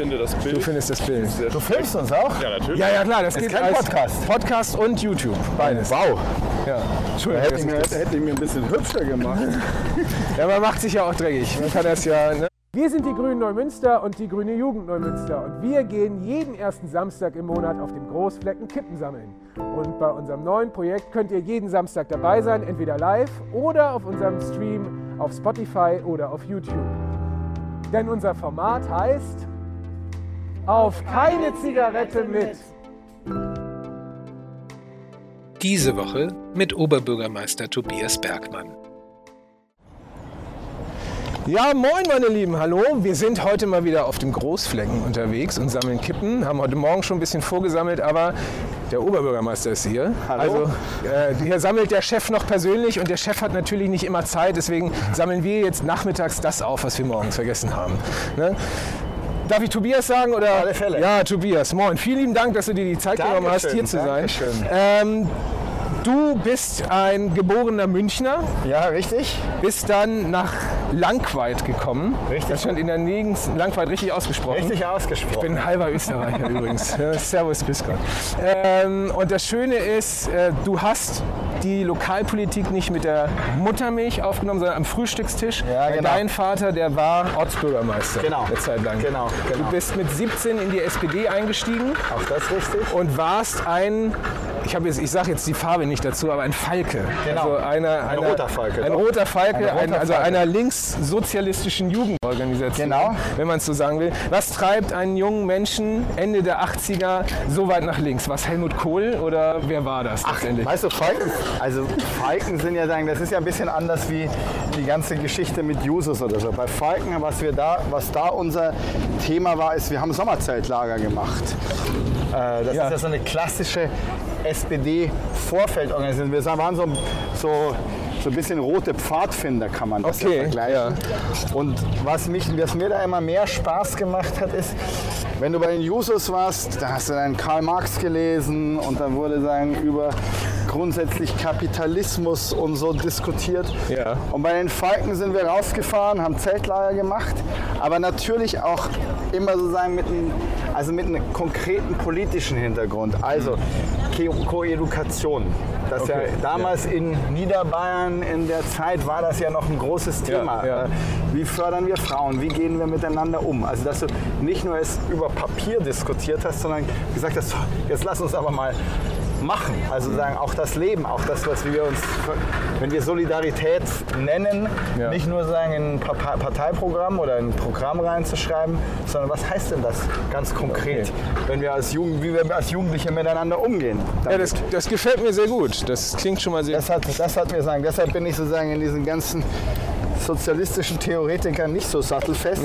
finde das Bild. Du findest das Bild. sehr Du filmst uns auch? Ja, natürlich. Ja, ja, klar, das Ist geht kein als Podcast. Podcast und YouTube, beides. Wow. Ja, Da Entschuldigung. hätte das ich, mir, das- hätte ich mir ein bisschen hübscher gemacht. Ja, man macht sich ja auch dreckig. Man kann das ja. Ne? Wir sind die Grünen Neumünster und die Grüne Jugend Neumünster. Und wir gehen jeden ersten Samstag im Monat auf dem Großflecken Kippen sammeln. Und bei unserem neuen Projekt könnt ihr jeden Samstag dabei sein, entweder live oder auf unserem Stream auf Spotify oder auf YouTube. Denn unser Format heißt Auf keine Zigarette mit. Diese Woche mit Oberbürgermeister Tobias Bergmann. Ja, moin meine Lieben, hallo. Wir sind heute mal wieder auf dem Großflecken unterwegs und sammeln Kippen. Haben heute Morgen schon ein bisschen vorgesammelt, aber der Oberbürgermeister ist hier. Hallo. Also äh, hier sammelt der Chef noch persönlich und der Chef hat natürlich nicht immer Zeit. Deswegen sammeln wir jetzt nachmittags das auf, was wir morgens vergessen haben. Ne? Darf ich Tobias sagen? Oder? Alle Fälle. Ja, Tobias, moin. Vielen lieben Dank, dass du dir die Zeit genommen hast, Dankeschön, hier zu sein. Dankeschön. Ähm, du bist ein geborener Münchner, Ja, richtig? bist dann nach Langweid gekommen. Richtig. Das stand in der Gegend Langweid richtig ausgesprochen. Richtig ausgesprochen. Ich bin halber Österreicher übrigens. Servus, grüß Gott. Ähm, und das Schöne ist, äh, du hast die Lokalpolitik nicht mit der Muttermilch aufgenommen, sondern am Frühstückstisch. Ja, genau. Dein Vater, der war Ortsbürgermeister Genau. eine Zeit lang. Genau, genau. Du bist mit 17 in die SPD eingestiegen Auch das richtig? und warst ein, ich, habe jetzt, ich sage jetzt die Farbe nicht dazu, aber ein Falke. Genau. Also einer, Ein einer, roter Falke, Ein roter Falke, Ein roter ein, also Falke. einer linkssozialistischen Jugendorganisation, Genau. wenn man es so sagen will. Was treibt einen jungen Menschen Ende der 80er so weit nach links? Was Helmut Kohl oder wer war das letztendlich? Weißt du, Falken, also Falken sind ja sagen, das ist ja ein bisschen anders wie die ganze Geschichte mit Jusos oder so. Bei Falken, was wir da, was da unser Thema war, ist, wir haben Sommerzeltlager gemacht. Äh, das Ja. ist ja so eine klassische SPD-Vorfeldorganisation. Wir waren so, so, so ein bisschen rote Pfadfinder, kann man das Okay, ja vergleichen. Und was, mich, was mir da immer mehr Spaß gemacht hat, ist, wenn du bei den Jusos warst, da hast du dann Karl Marx gelesen und dann wurde sagen über grundsätzlich Kapitalismus und so diskutiert. Ja. Und bei den Falken sind wir rausgefahren, haben Zeltlager gemacht, aber natürlich auch immer sozusagen mit einem, also mit einem konkreten politischen Hintergrund. Also Ko- Koedukation. Das Okay, ja damals in Niederbayern in der Zeit war das ja noch ein großes Thema. ja. Wie fördern wir Frauen? Wie gehen wir miteinander um? Also dass du nicht nur es über Papier diskutiert hast, sondern gesagt hast, jetzt lass uns aber mal machen. Also sagen auch das Leben, auch das, was wir uns, wenn wir Solidarität nennen, Ja. nicht nur sagen in ein Pa- Parteiprogramm oder in ein Programm reinzuschreiben, sondern was heißt denn das ganz konkret, wenn wir als Jugend, wie wir als Jugendliche miteinander umgehen? Ja, das, das gefällt mir sehr gut. Das klingt schon mal sehr Das hat, das hat mir sagen, deshalb bin ich sozusagen in diesen ganzen sozialistischen Theoretikern nicht so sattelfest.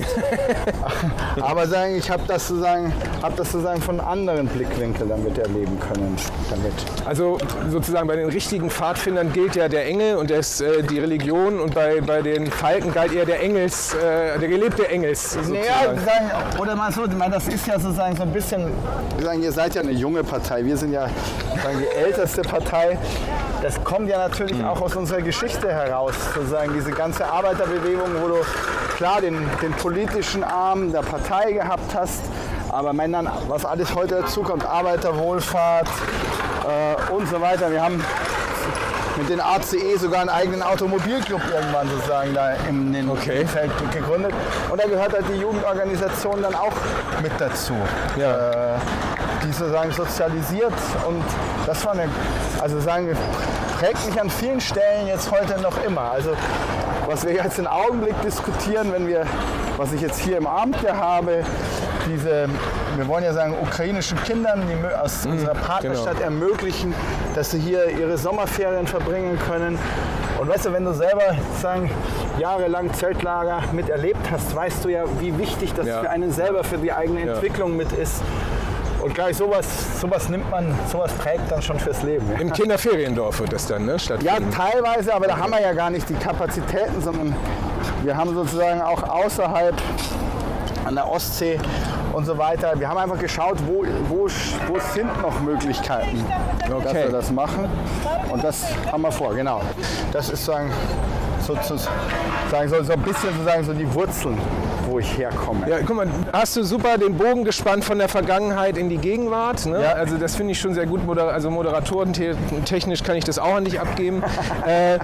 Aber sagen, ich habe das, sozusagen, hab das sozusagen von anderen Blickwinkeln damit erleben können. Damit. Also sozusagen bei den richtigen Pfadfindern gilt ja der Engel und das, äh, die Religion und bei, bei den Falken galt eher der Engels, äh, der gelebte Engels. Sozusagen. Naja, sagen, oder mal so, das ist ja sozusagen so ein bisschen, wir sagen, ihr seid ja eine junge Partei, wir sind ja sagen, die älteste Partei. Das kommt ja natürlich auch aus unserer Geschichte heraus, sozusagen diese ganze Arbeiterbewegung, wo du klar den, den politischen Arm der Partei gehabt hast, aber dann, was alles heute dazukommt, Arbeiterwohlfahrt äh, und so weiter. Wir haben mit den ACE sogar einen eigenen Automobilclub irgendwann sozusagen da im, in Okay. Feld gegründet. Und da gehört halt die Jugendorganisation dann auch mit dazu. Ja. Äh, die sozusagen sozialisiert und das war eine, also sagen wir, prägt mich an vielen Stellen jetzt heute noch immer. Also was wir jetzt im Augenblick diskutieren, wenn wir, was ich jetzt hier im Amt hier habe, diese, wir wollen ja sagen, ukrainischen Kindern die aus unserer Partnerstadt ermöglichen, dass sie hier ihre Sommerferien verbringen können. Und weißt du, wenn du selber sagen, jahrelang Zeltlager miterlebt hast, weißt du ja, wie wichtig das Ja. für einen selber, für die eigene Ja. Entwicklung mit ist. Und gleich sowas, sowas nimmt man, sowas prägt dann schon fürs Leben. Ja. Im Kinderferiendorf wird das dann ne, Ja, stattfinden. teilweise, aber da haben wir ja gar nicht die Kapazitäten, sondern wir haben sozusagen auch außerhalb an der Ostsee und so weiter. Wir haben einfach geschaut, wo, wo, wo sind noch Möglichkeiten, dass Okay. wir das machen. Und das haben wir vor, genau. Das ist sagen, sozusagen so, so ein bisschen sozusagen so die Wurzeln, wo ich herkomme. Ja, guck mal, hast du super den Bogen gespannt von der Vergangenheit in die Gegenwart. Ne? Ja. Also das finde ich schon sehr gut. Moder also Moderatoren technisch kann ich das auch an dich abgeben. äh,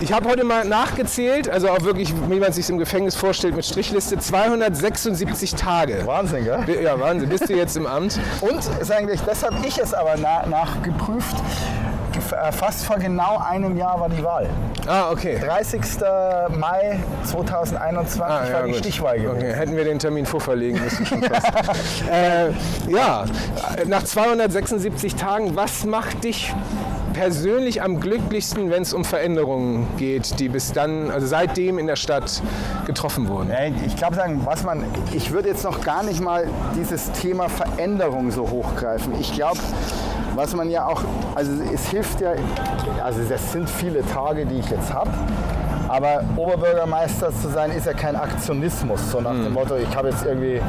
ich habe heute mal nachgezählt, also auch wirklich, wie man sich im Gefängnis vorstellt, mit Strichliste 276 Tage. Wahnsinn, gell? Ja, Wahnsinn. Bist du jetzt im Amt? Und sagen wir, das habe ich es aber na, nachgeprüft. Äh, Fast vor genau einem Jahr war die Wahl. Ah, okay. 30. Mai 2021 Ah, ja, war die gut. Stichwahl gewesen. Okay, hätten wir den Termin vorverlegen müssen schon fast. äh, ja, nach 276 Tagen, was macht dich persönlich am glücklichsten, wenn es um Veränderungen geht, die bis dann, also seitdem in der Stadt getroffen wurden? Ich glaube, sagen, was man, ich würde jetzt noch gar nicht mal dieses Thema Veränderung so hochgreifen. Ich glaube, was man ja auch, also es hilft ja, also das sind viele Tage, die ich jetzt habe. Aber Oberbürgermeister zu sein ist ja kein Aktionismus, so nach dem Motto, ich habe jetzt irgendwie,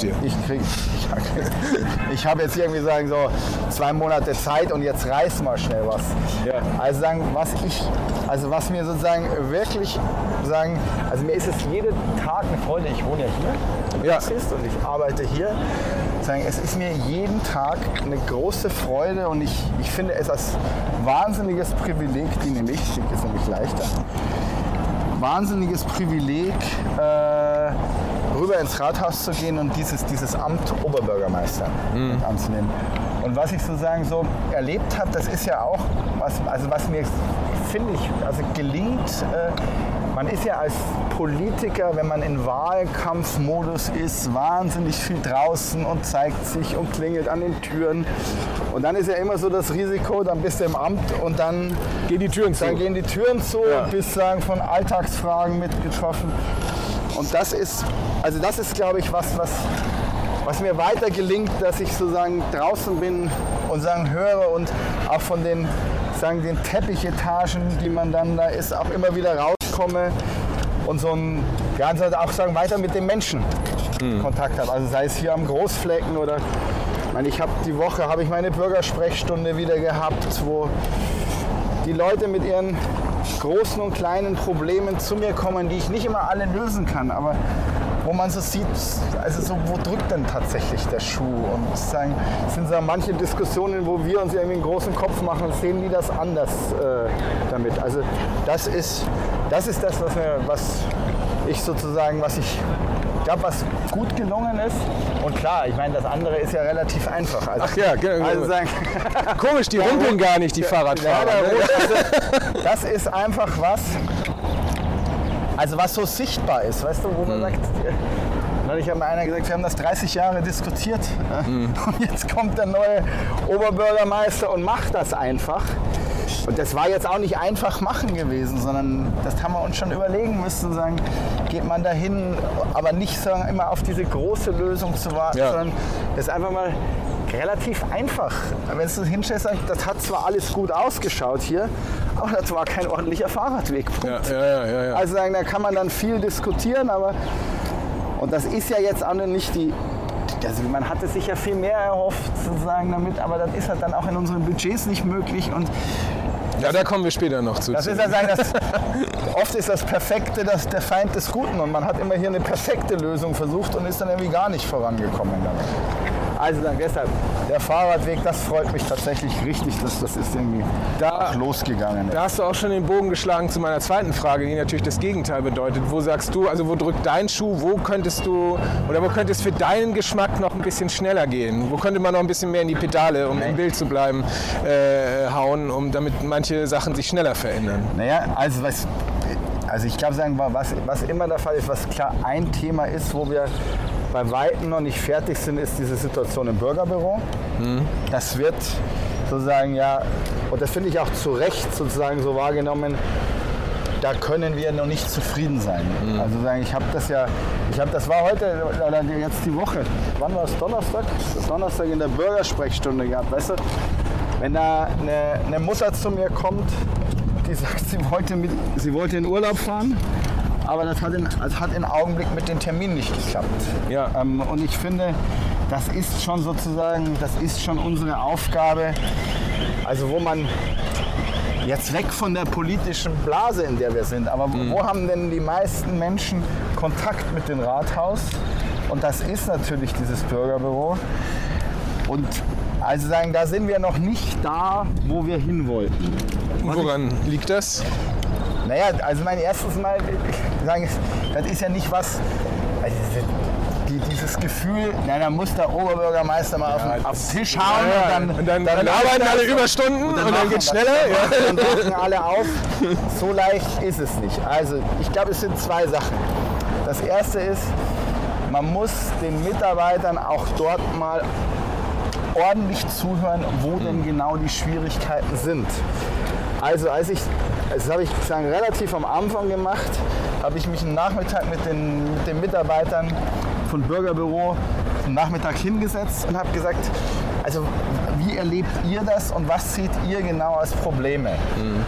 dir. ich krieg, ich, ich habe jetzt irgendwie sagen so zwei Monate Zeit und jetzt reiß mal schnell was. Ja. Also sagen, was ich, also was mir sozusagen wirklich sagen, also mir ist es jeden Tag eine Freude. Ich wohne ja hier, Ja. Und ich arbeite hier. Sagen, es ist mir jeden Tag eine große Freude und ich, ich finde es als wahnsinniges Privileg, die nämlich, die ist nämlich leichter, wahnsinniges Privileg, äh, rüber ins Rathaus zu gehen und dieses, dieses Amt Oberbürgermeister mit anzunehmen. Und was ich sozusagen so erlebt habe, das ist ja auch, was, also was mir, finde ich, also gelingt, äh, man ist ja als Politiker, wenn man in Wahlkampfmodus ist, wahnsinnig viel draußen und zeigt sich und klingelt an den Türen. Und dann ist ja immer so das Risiko, dann bist du im Amt und dann Gehen die Türen zu. dann gehen die Türen zu, Ja. bist sagen von Alltagsfragen mitgetroffen. Und das ist, also das ist, glaube ich, was, was, was mir weiter gelingt, dass ich sozusagen draußen bin und sagen höre und auch von den, sagen den Teppichetagen, die man dann da ist, auch immer wieder rauskomme und so ein, ja, halt auch sagen weiter mit den Menschen Kontakt habe. Also sei es hier am Großflecken oder ich meine, ich habe die Woche habe ich meine Bürgersprechstunde wieder gehabt, wo die Leute mit ihren großen und kleinen Problemen zu mir kommen, die ich nicht immer alle lösen kann, aber wo man so sieht, also so, wo drückt denn tatsächlich der Schuh? Und sagen, es sind so manche Diskussionen, wo wir uns irgendwie einen großen Kopf machen sehen die das anders äh, damit. Also das ist, das ist das, was, mir, was ich sozusagen, was ich glaube, was gut gelungen ist. Und klar, ich meine, das andere ist ja relativ einfach. Also, Ach ja, genau. also sagen, Komisch, die rumpeln gar nicht, die ja, Fahrradfahrer. der ne? Also, das ist einfach was, also was so sichtbar ist, weißt du, wo man sagt, neulich hat mir einer gesagt, wir haben das 30 Jahre diskutiert äh, und jetzt kommt der neue Oberbürgermeister und macht das einfach. Und das war jetzt auch nicht einfach machen gewesen, sondern das haben wir uns schon überlegen müssen, sagen, geht man dahin, aber nicht sagen, immer auf diese große Lösung zu warten, Ja. sondern das ist einfach mal relativ einfach. Wenn du hinstellst, das hat zwar alles gut ausgeschaut hier, aber das war kein ordentlicher Fahrradweg. Ja, ja. Also sagen, da kann man dann viel diskutieren, aber und das ist ja jetzt auch nicht die. Also man hatte sich ja viel mehr erhofft, sozusagen damit, aber das ist halt dann auch in unseren Budgets nicht möglich. Und ja, da kommen wir später noch zu. das ist ja sagen, das, oft ist das Perfekte das der Feind des Guten und man hat immer hier eine perfekte Lösung versucht und ist dann irgendwie gar nicht vorangekommen damit. Also dann deshalb, der Fahrradweg, das freut mich tatsächlich richtig, dass das ist irgendwie Da- losgegangen. Da hast du auch schon den Bogen geschlagen zu meiner zweiten Frage, die natürlich das Gegenteil bedeutet. Wo sagst du, also wo drückt dein Schuh, wo könntest du oder wo könnte es für deinen Geschmack noch ein bisschen schneller gehen? Wo könnte man noch ein bisschen mehr in die Pedale, um im Bild zu bleiben, äh, hauen, um damit manche Sachen sich schneller verändern? Naja, also was, also ich glaube, sagen wir, was, was immer der Fall ist, was klar ein Thema ist, wo wir bei Weitem noch nicht fertig sind, ist diese Situation im Bürgerbüro. Das wird sozusagen ja, und das finde ich auch zu Recht sozusagen so wahrgenommen, da können wir noch nicht zufrieden sein. Also sagen, ich habe das ja, ich habe das war heute oder jetzt die Woche. Wann war es Donnerstag? Donnerstag in der Bürgersprechstunde gehabt, weißt du? Wenn da eine, eine Mutter zu mir kommt, die sagt, sie wollte, mit, sie wollte in Urlaub fahren, aber das hat, in, das hat im Augenblick mit dem Termin nicht geklappt. Ja. Ähm, und ich finde, das ist schon sozusagen, das ist schon unsere Aufgabe, also wo man jetzt weg von der politischen Blase, in der wir sind, aber wo haben denn die meisten Menschen Kontakt mit dem Rathaus? Und das ist natürlich dieses Bürgerbüro. Und also sagen, da sind wir noch nicht da, wo wir hin wollten. Woran liegt das? Naja, also mein erstes Mal, ich sagen, das ist ja nicht was, also die, dieses Gefühl, na, dann muss der Oberbürgermeister mal auf, den, auf den Tisch hauen Ja, und dann, und dann, dann, arbeiten alle Überstunden und dann, machen geht's wir- schneller. Ja. Und dann wachen alle auf. So leicht ist es nicht. Also ich glaube, es sind zwei Sachen. Das erste ist, man muss den Mitarbeitern auch dort mal ordentlich zuhören, wo denn genau die Schwierigkeiten sind. Also als ich, das habe ich sagen, relativ am Anfang gemacht, habe ich mich einen Nachmittag mit den, mit den Mitarbeitern von Bürgerbüro einen Nachmittag hingesetzt und habe gesagt, also wie erlebt ihr das und was seht ihr genau als Probleme?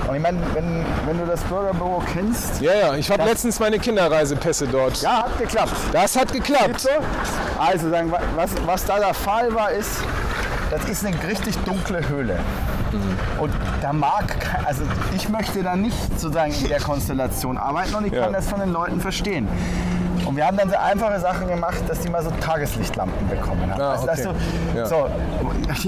Und ich meine, wenn, wenn du das Bürgerbüro kennst, ja, ja, ich habe letztens meine Kinderreisepässe dort. ja, hat geklappt. Das hat geklappt. So? Also sagen, wa- was, was da der Fall war, ist, das ist eine richtig dunkle Höhle. Und da mag, also ich möchte da nicht sozusagen in der Konstellation arbeiten und ich Ja. kann das von den Leuten verstehen. Und wir haben dann so einfache Sachen gemacht, dass die mal so Tageslichtlampen bekommen haben. Ah, also, okay. du, Ja. so,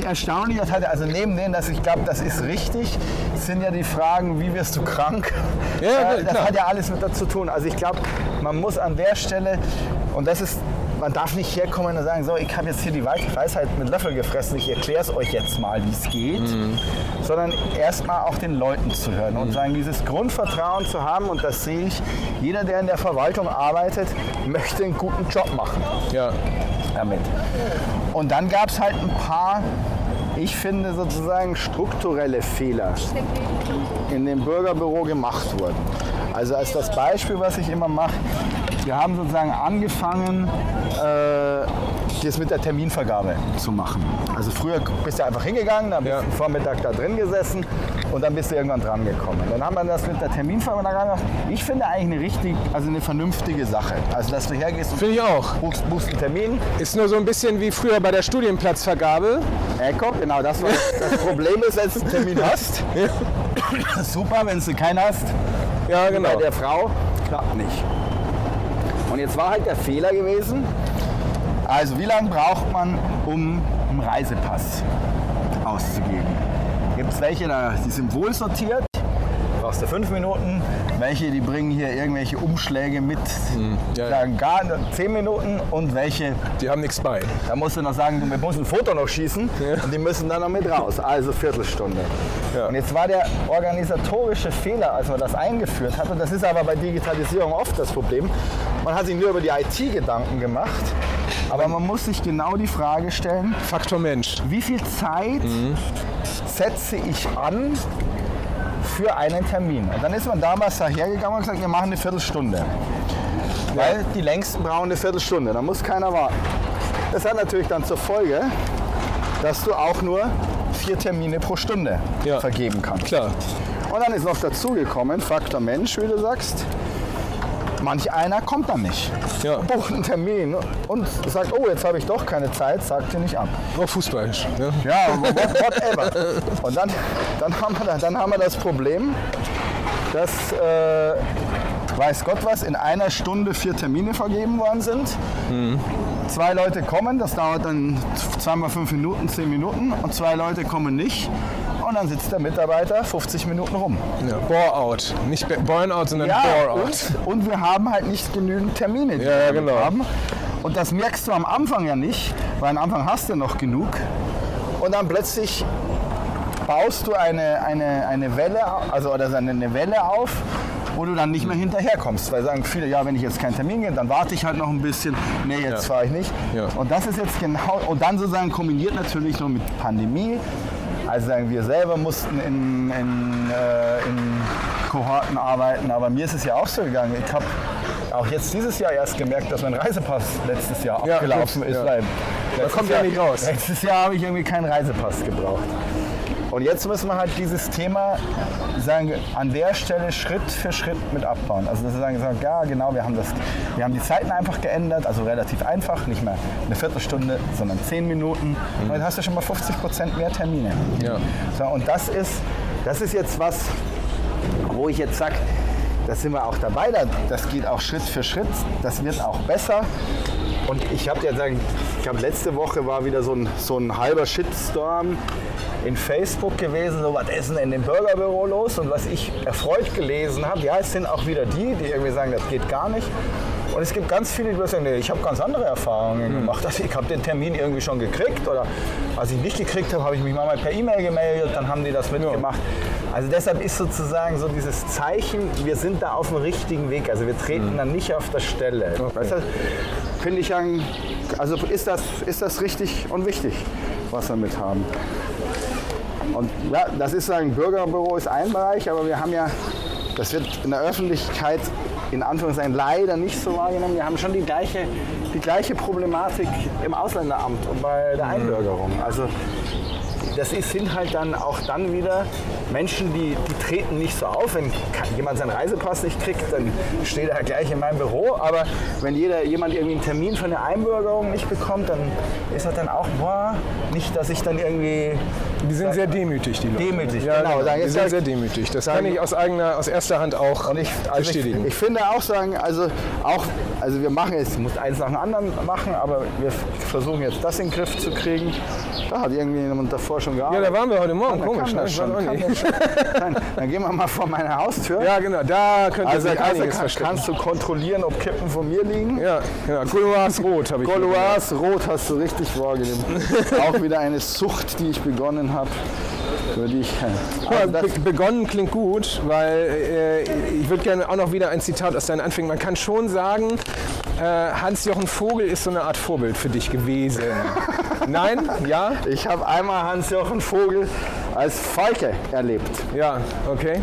erstaunlich, das hatte, also neben denen, dass ich glaube, das ist richtig, sind ja die Fragen, wie wirst du krank? Ja, Äh, das klar. hat ja alles mit dazu tun. Also ich glaube, man muss an der Stelle, und das ist, man darf nicht herkommen und sagen, so, ich habe jetzt hier die Wei- Weisheit mit Löffel gefressen, ich erkläre es euch jetzt mal, wie es geht, Mhm. sondern erstmal auch den Leuten zu hören und sagen, dieses Grundvertrauen zu haben, und das sehe ich, jeder, der in der Verwaltung arbeitet, möchte einen guten Job machen Ja. damit. Und dann gab es halt ein paar, ich finde sozusagen strukturelle Fehler in dem Bürgerbüro gemacht wurden. Also als das Beispiel, was ich immer mache, wir haben sozusagen angefangen, äh, das mit der Terminvergabe zu machen. Also früher bist du einfach hingegangen, dann bist Ja. du Vormittag da drin gesessen und dann bist du irgendwann dran gekommen. Dann haben wir das mit der Terminvergabe gemacht. Ich finde eigentlich eine richtig, also eine vernünftige Sache. Also dass du hergehst und Finde ich auch. buchst, buchst einen Termin, Ist nur so ein bisschen wie früher bei der Studienplatzvergabe. Echo, genau das war das Problem ist, wenn du einen Termin hast. Super, wenn du keinen hast. Ja, genau. Bei der Frau klappt nicht. Und jetzt war halt der Fehler gewesen. Also wie lange braucht man, um einen Reisepass auszugeben? Gibt es welche, da, die sind wohl sortiert. Brauchst du fünf Minuten. Welche, die bringen hier irgendwelche Umschläge mit, Hm, ja, ja. sagen gar zehn Minuten. Und welche, Die haben nichts bei. da musst du noch sagen, du musst ein Foto noch schießen und die müssen dann noch mit raus. Also Viertelstunde. Ja. Und jetzt war der organisatorische Fehler, als man das eingeführt hat, und das ist aber bei Digitalisierung oft das Problem, man hat sich nur über die IT Gedanken gemacht, aber man muss sich genau die Frage stellen, Faktor Mensch. wie viel Zeit setze ich an für einen Termin? Und dann ist man damals dahergegangen und gesagt, wir machen eine Viertelstunde. Weil die längsten brauchen eine Viertelstunde, da muss keiner warten. Das hat natürlich dann zur Folge, dass du auch nur vier Termine pro Stunde Ja. vergeben kannst. Klar. Und dann ist noch dazugekommen, Faktor Mensch, wie du sagst. Manch einer kommt dann nicht. Ja. Bucht einen Termin und sagt, oh, jetzt habe ich doch keine Zeit, sagt sie nicht ab. Nur Fußball. Ne? Ja, what- whatever. Und dann, dann, haben wir, dann haben wir das Problem, dass, äh, weiß Gott was, in einer Stunde vier Termine vergeben worden sind. Zwei Leute kommen, das dauert dann zweimal fünf Minuten, zehn Minuten und zwei Leute kommen nicht. Und dann sitzt der Mitarbeiter 50 Minuten rum. Ja. Bore-out. Nicht Burnout, sondern Ja, Bore-out. und, und wir haben halt nicht genügend Termine, die Ja, wir genau. haben. Und das merkst du am Anfang ja nicht, weil am Anfang hast du noch genug. Und dann plötzlich baust du eine, eine, eine Welle, also oder eine, eine Welle auf, wo du dann nicht mehr hinterherkommst. Weil sagen viele, ja, wenn ich jetzt keinen Termin gehe, dann warte ich halt noch ein bisschen. Nee, jetzt Ja. fahre ich nicht. Ja. Und das ist jetzt genau, und dann sozusagen kombiniert natürlich noch mit Pandemie. Also sagen wir selber mussten in, in, äh, in Kohorten arbeiten, aber mir ist es ja auch so gegangen. Ich habe auch jetzt dieses Jahr erst gemerkt, dass mein Reisepass letztes Jahr Ja, abgelaufen gut, ist. ja. Weil Da kommt ja nicht raus. Letztes Jahr habe ich irgendwie keinen Reisepass gebraucht. Und jetzt müssen wir halt dieses Thema sagen, an der Stelle Schritt für Schritt mit abbauen. Also dass wir sagen, sagen, ja genau, wir haben, das, wir haben die Zeiten einfach geändert, also relativ einfach, nicht mehr eine Viertelstunde, sondern zehn Minuten. Und dann hast du schon mal 50 Prozent mehr Termine. Ja. So, und das ist das ist jetzt was, wo ich jetzt sage, da sind wir auch dabei, das geht auch Schritt für Schritt, das wird auch besser. Und ich habe ja sagen, ich glaube letzte Woche war wieder so ein, so ein halber Shitstorm in Facebook gewesen, so was denn in dem Bürgerbüro los? Und was ich erfreut gelesen habe, ja, es sind auch wieder die, die irgendwie sagen, das geht gar nicht. Und es gibt ganz viele, die sagen, nee, ich habe ganz andere Erfahrungen mhm. gemacht. Also ich habe den Termin irgendwie schon gekriegt oder als ich nicht gekriegt habe, habe ich mich mal per E-Mail gemeldet, dann haben die das mitgemacht. Also deshalb ist sozusagen so dieses Zeichen, wir sind da auf dem richtigen Weg. Also wir treten mhm. dann nicht auf der Stelle. Okay. Weißt du, finde ich, also ist das, ist das richtig und wichtig, was wir mit haben. Und ja, das ist ein Bürgerbüro ist ein Bereich, aber wir haben ja, das wird in der Öffentlichkeit in Anführungszeichen leider nicht so wahrgenommen. Wir haben schon die gleiche, die gleiche Problematik im Ausländeramt und bei der. Einbürgerung. Also das ist, sind halt dann auch dann wieder Menschen, die, die treten nicht so auf. Wenn jemand seinen Reisepass nicht kriegt, dann steht er gleich in meinem Büro. Aber wenn jeder, jemand irgendwie einen Termin für eine Einbürgerung nicht bekommt, dann ist er dann auch, boah, nicht, dass ich dann irgendwie... Die sind sehr demütig, die Leute. Demütig, ja, genau. genau. Die sind sehr demütig. Das kann ich aus eigener, aus erster Hand auch und ich, also bestätigen. Ich, ich, finde auch sagen, also auch, also wir machen jetzt, muss eins nach dem anderen machen, aber wir versuchen jetzt das in den Griff zu kriegen. Da hat irgendwie jemand davor schon gearbeitet. Ja, da waren wir heute Morgen, ja, komisch. Ne? Schon, dann, dann, gehen wir mal vor meine Haustür. Ja, genau, da könnte also, sich einiges kann, verstecken. Kannst du kontrollieren, ob Kippen von mir liegen? Ja, ja Gauloise Rot habe ich Gauloise Rot hast du richtig wahrgenommen. Auch wieder eine Sucht, die ich begonnen habe. Würde ich, also be begonnen klingt gut, weil äh, ich würde gerne auch noch wieder ein Zitat aus deinen Anfängen. Man kann schon sagen, äh, Hans-Jochen Vogel ist so eine Art Vorbild für dich gewesen. Nein? Ja? Ich habe einmal Hans-Jochen Vogel als Falke erlebt. Ja, okay.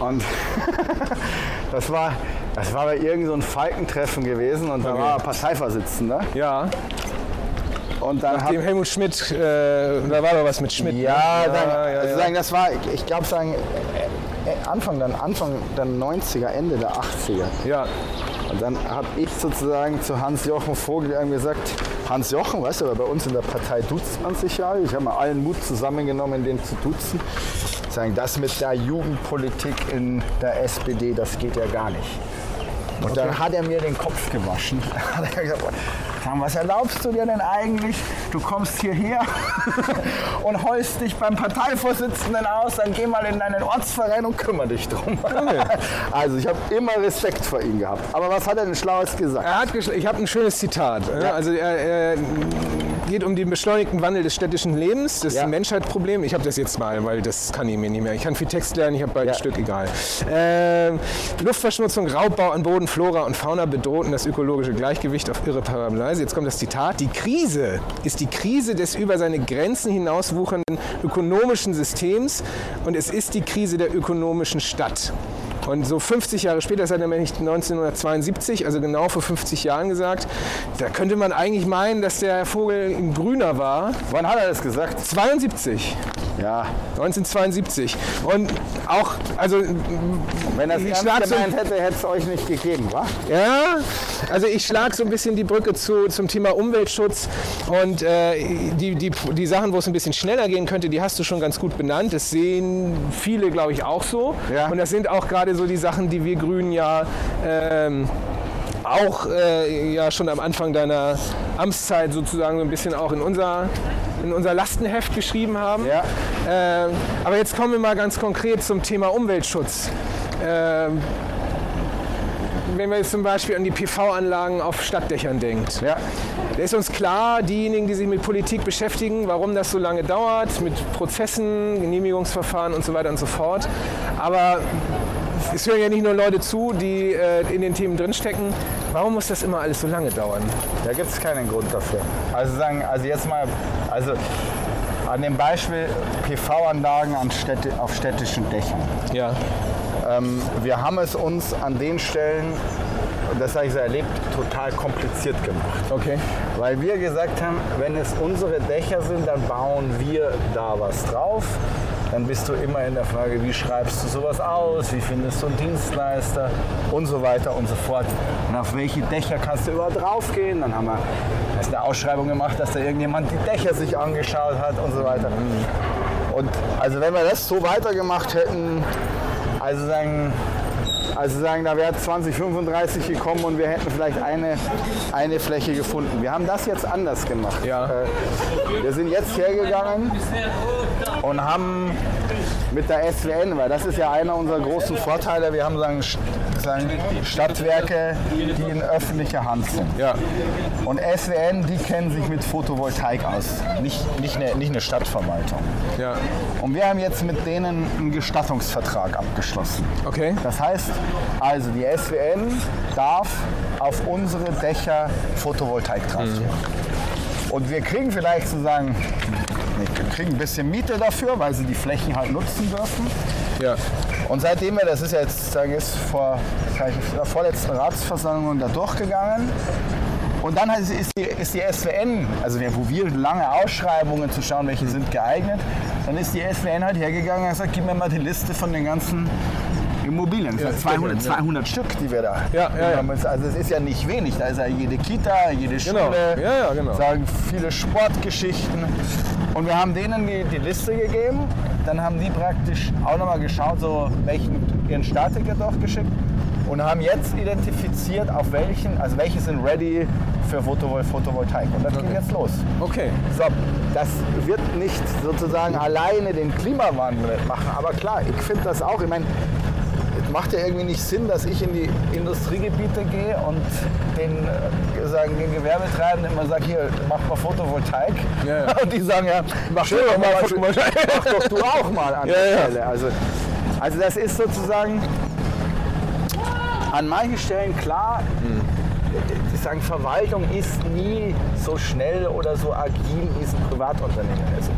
Und das war, das war bei irgendeinem so Falkentreffen gewesen und okay. da war er Parteivorsitzender. Ja. Und dann Nachdem Helmut Schmidt, äh, da war doch was mit Schmidt. Ja, ne? dann, ja, ja, also sagen, das war, ich glaube sagen, äh, äh, Anfang dann Anfang der 90er, Ende der 80er. Ja. Und dann habe ich sozusagen zu Hans-Jochen Vogel gesagt, Hans-Jochen, weißt du, aber bei uns in der Partei duzt man sich ja. Ich habe mal allen Mut zusammengenommen, den zu duzen. Sagen, das mit der Jugendpolitik in der SPD, das geht ja gar nicht. Und okay. dann hat er mir den Kopf gewaschen. sagen, was erlaubst du dir denn eigentlich? Du kommst hierher und heust dich beim Parteivorsitzenden aus, dann geh mal in deinen Ortsverein und kümmere dich drum. Also ich habe immer Respekt vor ihm gehabt. Aber was hat er denn Schlaues gesagt? Er hat, ich habe ein schönes Zitat. Ja. Also er, er geht um den beschleunigten Wandel des städtischen Lebens. Das ist ja. ein Menschheitsproblem. Ich habe das jetzt mal, weil das kann ich mir nicht mehr. Ich kann viel Text lernen, ich habe bald ja. ein Stück, egal. Äh, Luftverschmutzung, Raubbau an Boden, Flora und Fauna bedrohten das ökologische Gleichgewicht auf irreparable Weise. Jetzt kommt das Zitat. Die Krise ist die Krise des über seine Grenzen hinauswuchernden ökonomischen Systems und es ist die Krise der ökonomischen Stadt. Und so 50 Jahre später, das hat er nämlich 1972, also genau vor 50 Jahren gesagt, da könnte man eigentlich meinen, dass der Vogel ein Grüner war. Wann hat er das gesagt? 72. Ja. 1972. Und auch, also. Wenn es ernst gemeint so, hätte, hätte es euch nicht gegeben, wa? Ja, also ich schlage so ein bisschen die Brücke zu, zum Thema Umweltschutz. Und äh, die, die, die Sachen, wo es ein bisschen schneller gehen könnte, die hast du schon ganz gut benannt. Das sehen viele, glaube ich, auch so. Ja. Und das sind auch gerade so die Sachen, die wir Grünen ja. Ähm, auch äh, ja schon am Anfang deiner Amtszeit sozusagen so ein bisschen auch in unser, in unser Lastenheft geschrieben haben. Ja. Äh, aber jetzt kommen wir mal ganz konkret zum Thema Umweltschutz. Äh, wenn man jetzt zum Beispiel an die PV-Anlagen auf Stadtdächern denkt. Ja. Da ist uns klar, diejenigen, die sich mit Politik beschäftigen, warum das so lange dauert, mit Prozessen, Genehmigungsverfahren und so weiter und so fort. Aber es hören ja nicht nur Leute zu, die äh, in den Themen drinstecken. Warum muss das immer alles so lange dauern? Da gibt es keinen Grund dafür. Also sagen, also jetzt mal, also an dem Beispiel PV-Anlagen Städte, auf städtischen Dächern. Ja. Ähm, wir haben es uns an den Stellen, das habe ich so erlebt, total kompliziert gemacht. Okay. Weil wir gesagt haben, wenn es unsere Dächer sind, dann bauen wir da was drauf dann bist du immer in der Frage, wie schreibst du sowas aus, wie findest du einen Dienstleister und so weiter und so fort. Und auf welche Dächer kannst du überhaupt draufgehen? Dann haben wir erst eine Ausschreibung gemacht, dass da irgendjemand die Dächer sich angeschaut hat und so weiter. Und also wenn wir das so weitergemacht hätten, also sagen, also sagen, da wäre 2035 gekommen und wir hätten vielleicht eine, eine Fläche gefunden. Wir haben das jetzt anders gemacht. Ja. Äh, wir sind jetzt hergegangen und haben mit der SWN, weil das ist ja einer unserer großen Vorteile, wir haben sagen, sagen Stadtwerke, die in öffentlicher Hand sind. Ja. Und SWN, die kennen sich mit Photovoltaik aus, nicht, nicht, eine, nicht eine Stadtverwaltung. Ja. Und wir haben jetzt mit denen einen Gestattungsvertrag abgeschlossen. Okay. Das heißt, also die SWN darf auf unsere Dächer Photovoltaik transferieren. Und wir kriegen vielleicht sozusagen, wir kriegen ein bisschen Miete dafür, weil sie die Flächen halt nutzen dürfen. Ja. Und seitdem wir, das ist ja jetzt, sagen ist vor der vorletzten Ratsversammlung da durchgegangen. Und dann ist die, ist die SWN, also wir- wo wir lange Ausschreibungen zu schauen, welche sind geeignet, dann ist die SWN halt hergegangen und hat gesagt, gib mir mal die Liste von den ganzen Immobilien. Sind 200, 200 Stück, die wir da Ja, ja, ja. haben. Also es ist ja nicht wenig. Da ist ja jede Kita, jede Schule, Genau. Ja, ja, genau. sagen viele Sportgeschichten. Und wir haben denen die, die Liste gegeben. Dann haben die praktisch auch nochmal geschaut, so welchen ihren Statiker durchgeschickt und haben jetzt identifiziert, auf welchen, also welche sind ready für Photovol Photovoltaik. Und das geht jetzt los. Okay. So, das wird nicht sozusagen alleine den Klimawandel machen, aber klar, ich finde das auch. Ich meine, macht ja irgendwie nicht Sinn, dass ich in die Industriegebiete gehe und den, äh, sagen, den Gewerbetreibenden immer sage, hier, mach mal Photovoltaik. Ja, ja. Und die sagen, ja, mach, du doch mal Photovoltaik. mach doch du auch mal an Ja, der. Stelle. Also, also das ist sozusagen an manchen Stellen klar, die sagen, Verwaltung ist nie so schnell oder so agil, wie es ein Privatunternehmen ist.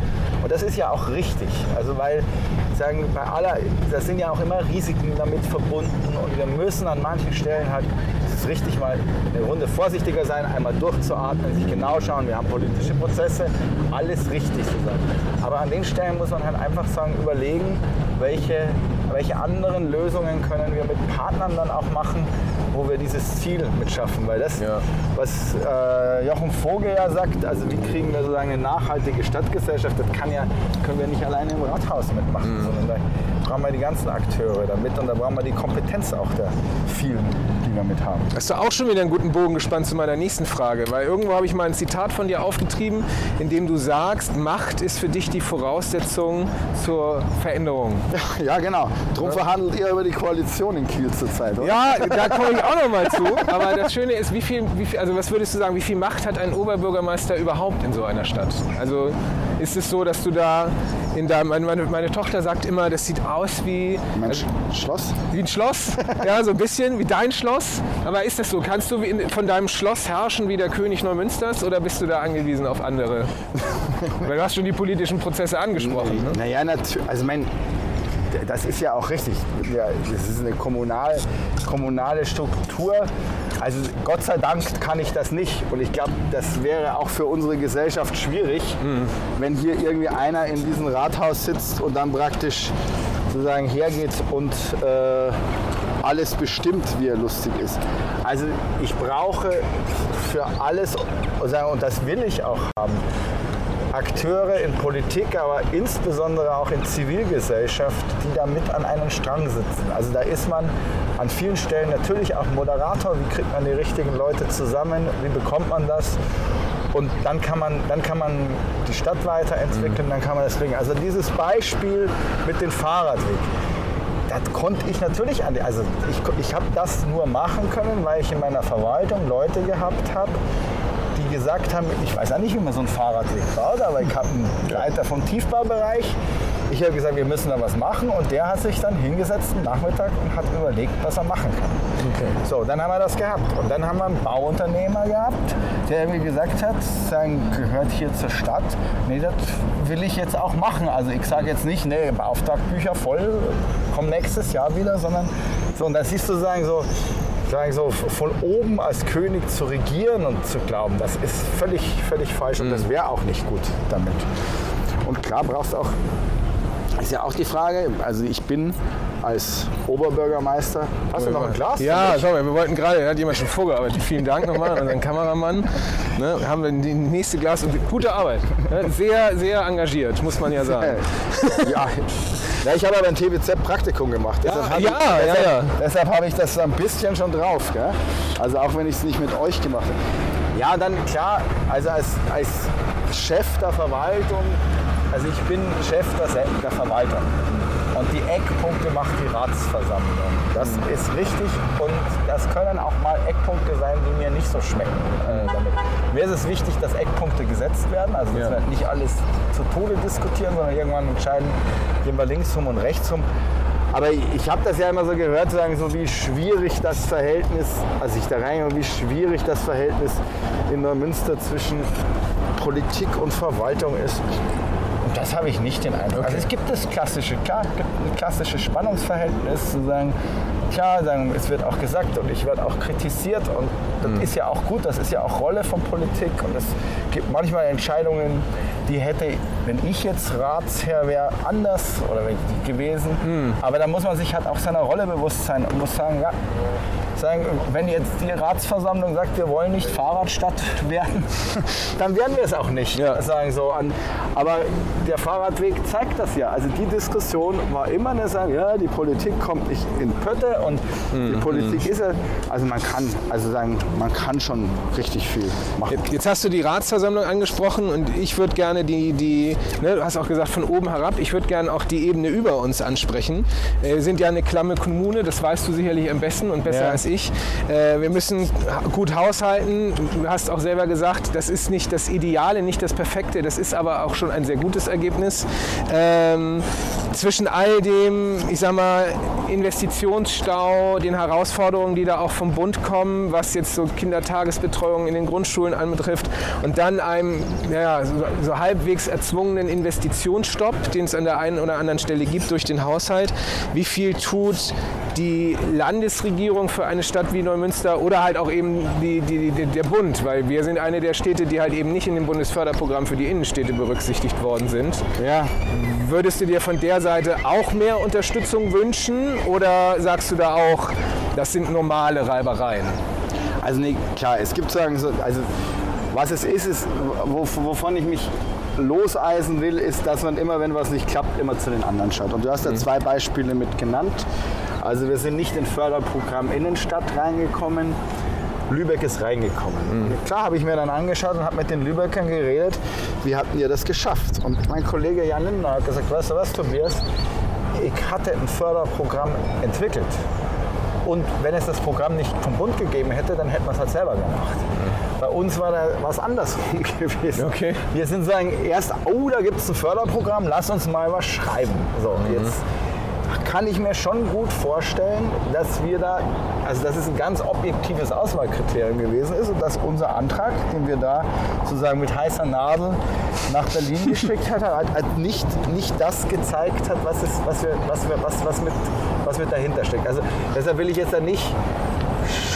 Und das ist ja auch richtig. Also weil, sagen, bei aller, da sind ja auch immer Risiken damit verbunden und wir müssen an manchen Stellen halt, es ist richtig, mal eine Runde vorsichtiger sein, einmal durchzuatmen, sich genau schauen, wir haben politische Prozesse, alles richtig zu sagen. Aber an den Stellen muss man halt einfach sagen, überlegen, welche, welche anderen Lösungen können wir mit Partnern dann auch machen, wo wir dieses Ziel mit schaffen. Weil das, Ja. was äh, Jochen Vogel ja sagt, also wie kriegen wir sozusagen eine nachhaltige Stadtgesellschaft, das kann ja, können wir nicht alleine im Rathaus mitmachen, sondern da brauchen wir die ganzen Akteure damit und da brauchen wir die Kompetenz auch der vielen, die wir mit haben. Hast du auch schon wieder einen guten Bogen gespannt zu meiner nächsten Frage, weil irgendwo habe ich mal ein Zitat von dir aufgetrieben, in dem du sagst, Macht ist für dich die Voraussetzung zur Veränderung. Ja, genau. Drum verhandelt ihr über die Koalition in Kiel zurzeit, oder? Ja, da komme ich auch noch mal zu. Aber das Schöne ist, wie viel, wie viel, also was würdest du sagen, wie viel Macht hat ein Oberbürgermeister überhaupt in so einer Stadt? Also ist es so, dass du da in deinem, meine, meine, Tochter sagt immer, das sieht aus wie, Mensch, Schloss? wie ein Schloss, ja, so ein bisschen wie dein Schloss. Aber ist das so? Kannst du wie in, von deinem Schloss herrschen wie der König Neumünsters oder bist du da angewiesen auf andere? Weil du hast schon die politischen Prozesse angesprochen. Ne? Naja, natürlich. Also mein, das ist ja auch richtig. Ja, das ist eine kommunal, kommunale Struktur. Also Gott sei Dank kann ich das nicht. Und ich glaube, das wäre auch für unsere Gesellschaft schwierig, wenn hier irgendwie einer in diesem Rathaus sitzt und dann praktisch sozusagen hergeht und äh, alles bestimmt, wie er lustig ist. Also ich brauche für alles, und das will ich auch haben, Akteure in Politik, aber insbesondere auch in Zivilgesellschaft, die da mit an einem Strang sitzen. Also da ist man an vielen Stellen natürlich auch Moderator. Wie kriegt man die richtigen Leute zusammen? Wie bekommt man das? Und dann kann man, dann kann man die Stadt weiterentwickeln, dann kann man das bringen. Also dieses Beispiel mit dem Fahrradweg, das konnte ich natürlich an die, also ich, ich habe das nur machen können, weil ich in meiner Verwaltung Leute gehabt habe, gesagt haben, ich weiß ja nicht, wie man so einen Fahrradweg baut, aber ich habe einen Leiter vom Tiefbaubereich. Ich habe gesagt, wir müssen da was machen und der hat sich dann hingesetzt am Nachmittag und hat überlegt, was er machen kann. So, dann haben wir das gehabt. Und dann haben wir einen Bauunternehmer gehabt, der irgendwie gesagt hat, sein gehört hier zur Stadt. Nee, das will ich jetzt auch machen. Also ich sage jetzt nicht, nee, Beauftragtbücher voll, komm nächstes Jahr wieder, sondern so, und da siehst du sagen so, sagen so von oben als König zu regieren und zu glauben, das ist völlig, völlig falsch und das wäre auch nicht gut damit. Und klar brauchst du auch, ist ja auch die Frage, also ich bin als Oberbürgermeister. Hast du noch ein Glas? Ja, schau mal, wir wollten gerade, da hat jemand schon vorgearbeitet. Vielen Dank nochmal an unseren Kameramann. Ne, haben wir die nächste Glas und gute Arbeit. Ne, sehr, sehr engagiert, muss man ja sagen. ja. Ja ich habe aber ein TBZ-Praktikum gemacht. Deshalb habe ja, ich, ja, deshalb, ja. Deshalb habe ich das ein bisschen schon drauf. Gell? Also auch wenn ich es nicht mit euch gemacht habe. Ja, dann klar, also als, als Chef der Verwaltung, also ich bin Chef der, der Verwaltung. Und die Eckpunkte macht die Ratsversammlung. Das Mhm. ist richtig und das können auch mal Eckpunkte sein, die mir nicht so schmecken. Äh, damit. Mir ist es wichtig, dass Eckpunkte gesetzt werden, also dass Ja. wir nicht alles zu Tode diskutieren, sondern irgendwann entscheiden, gehen wir links rum und rechts rum. Aber ich habe das ja immer so gehört, sagen so wie schwierig das Verhältnis, als ich da reingehe, wie schwierig das Verhältnis in Neumünster zwischen Politik und Verwaltung ist. Und das habe ich nicht den Eindruck. Also es gibt das klassische, klar, gibt ein klassisches Spannungsverhältnis zu sagen, klar, sagen, es wird auch gesagt und ich werde auch kritisiert und das ist ja auch gut, das ist ja auch Rolle von Politik und es gibt manchmal Entscheidungen, die hätte, wenn ich jetzt Ratsherr wäre, anders oder wenn ich gewesen. Aber da muss man sich halt auch seiner Rolle bewusst sein und muss sagen, ja, sagen, wenn jetzt die Ratsversammlung sagt, wir wollen nicht Fahrradstadt werden, dann werden wir es auch nicht. Ja. Sagen so an, aber der Fahrradweg zeigt das ja. Also die Diskussion war immer eine sagen, ja, die Politik kommt nicht in Pötte und Mhm, die Politik ist ja, also man kann, also sagen, man kann schon richtig viel machen. Jetzt hast du die Ratsversammlung angesprochen und ich würde gerne die, die ne, du hast auch gesagt von oben herab, ich würde gerne auch die Ebene über uns ansprechen. Äh, Wir sind ja eine klamme Kommune, das weißt du sicherlich am besten und besser Ja. als ich. Äh, Wir müssen gut haushalten. Du hast auch selber gesagt, das ist nicht das Ideale, nicht das Perfekte, das ist aber auch schon ein sehr gutes Ergebnis. Ähm, zwischen all dem, ich sag mal, Investitionsstau, den Herausforderungen, die da auch vom Bund kommen, was jetzt so Kindertagesbetreuung in den Grundschulen anbetrifft und dann einem ja, so, so halbwegs erzwungenen Investitionsstopp, den es an der einen oder anderen Stelle gibt durch den Haushalt. Wie viel tut die Landesregierung für eine Stadt wie Neumünster oder halt auch eben die, die, die, der Bund, weil wir sind eine der Städte, die halt eben nicht in dem Bundesförderprogramm für die Innenstädte berücksichtigt worden sind. Ja, Würdest du dir von der Seite auch mehr Unterstützung wünschen oder sagst du da auch, das sind normale Reibereien? Also nee, klar, es gibt sagen so, also was es ist, ist, wo, wovon ich mich loseisen will, ist, dass man immer, wenn was nicht klappt, immer zu den anderen schaut. Und du hast ja zwei Beispiele mit genannt. Also wir sind nicht in Förderprogramm Innenstadt reingekommen. Lübeck ist reingekommen. Klar habe ich mir dann angeschaut und habe mit den Lübeckern geredet, wie habt ihr das geschafft? Und mein Kollege Jan Lindner hat gesagt, weißt du was, Tobias, ich hatte ein Förderprogramm entwickelt. Und wenn es das Programm nicht vom Bund gegeben hätte, dann hätten wir es halt selber gemacht. Bei uns war da was andersrum gewesen. Okay. Wir sind sagen, erst, oh, da gibt es ein Förderprogramm, lass uns mal was schreiben. So, jetzt kann ich mir schon gut vorstellen, dass wir da, also dass es ein ganz objektives Auswahlkriterium gewesen ist und dass unser Antrag, den wir da sozusagen mit heißer Nadel nach Berlin geschickt hat, halt, halt nicht, nicht das gezeigt hat, was, wir, was, wir, was, was, mit, was mit dahinter steckt. Also deshalb will ich jetzt da nicht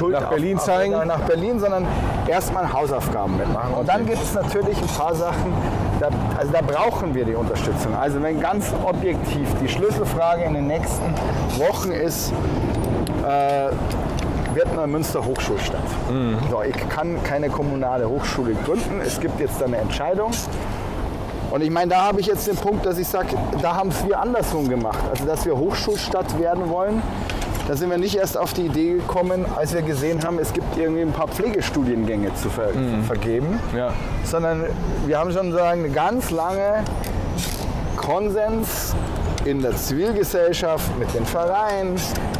Schuld Nach Berlin auf, zeigen? Nach Berlin, sondern erstmal Hausaufgaben mitmachen. Und dann gibt es natürlich ein paar Sachen, da, also da brauchen wir die Unterstützung. Also wenn ganz objektiv die Schlüsselfrage in den nächsten Wochen ist, äh, wird Neumünster Hochschulstadt. So, ich kann keine kommunale Hochschule gründen. Es gibt jetzt eine Entscheidung. Und ich meine, da habe ich jetzt den Punkt, dass ich sage, da haben es wir andersrum gemacht. Also, dass wir Hochschulstadt werden wollen. Da sind wir nicht erst auf die Idee gekommen, als wir gesehen haben, es gibt irgendwie ein paar Pflegestudiengänge zu ver vergeben, Ja. sondern wir haben schon sagen, eine ganz lange Konsens in der Zivilgesellschaft, mit den Vereinen,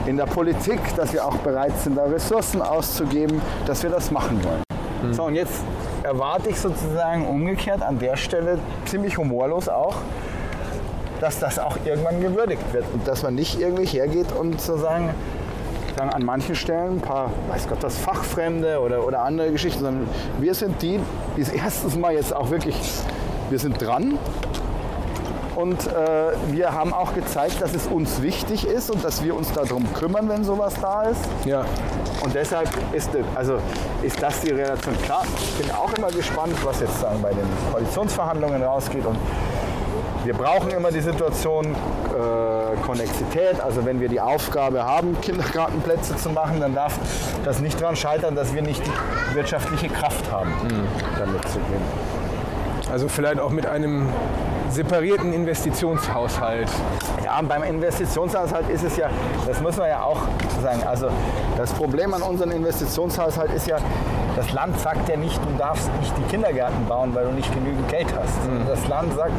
in der Politik, dass wir auch bereit sind, da Ressourcen auszugeben, dass wir das machen wollen. So, und jetzt erwarte ich sozusagen umgekehrt an der Stelle ziemlich humorlos auch, dass das auch irgendwann gewürdigt wird und dass man nicht irgendwie hergeht und sozusagen sagen, an manchen Stellen ein paar, weiß Gott, das Fachfremde oder, oder andere Geschichten, sondern wir sind die, die es erstens mal jetzt auch wirklich, wir sind dran und äh, wir haben auch gezeigt, dass es uns wichtig ist und dass wir uns darum kümmern, wenn sowas da ist. Ja. Und deshalb ist, das- also ist das die Relation. Klar, ich bin auch immer gespannt, was jetzt sagen, bei den Koalitionsverhandlungen rausgeht. Und wir brauchen immer die Situation, äh, Konnexität. Also wenn wir die Aufgabe haben, Kindergartenplätze zu machen, dann darf das nicht daran scheitern, dass wir nicht die wirtschaftliche Kraft haben, damit zu gehen. Also vielleicht auch mit einem separierten Investitionshaushalt. Ja, beim Investitionshaushalt ist es ja, das muss man ja auch sagen, also das Problem an unserem Investitionshaushalt ist ja, das Land sagt ja nicht, du darfst nicht die Kindergärten bauen, weil du nicht genügend Geld hast. Das Land sagt,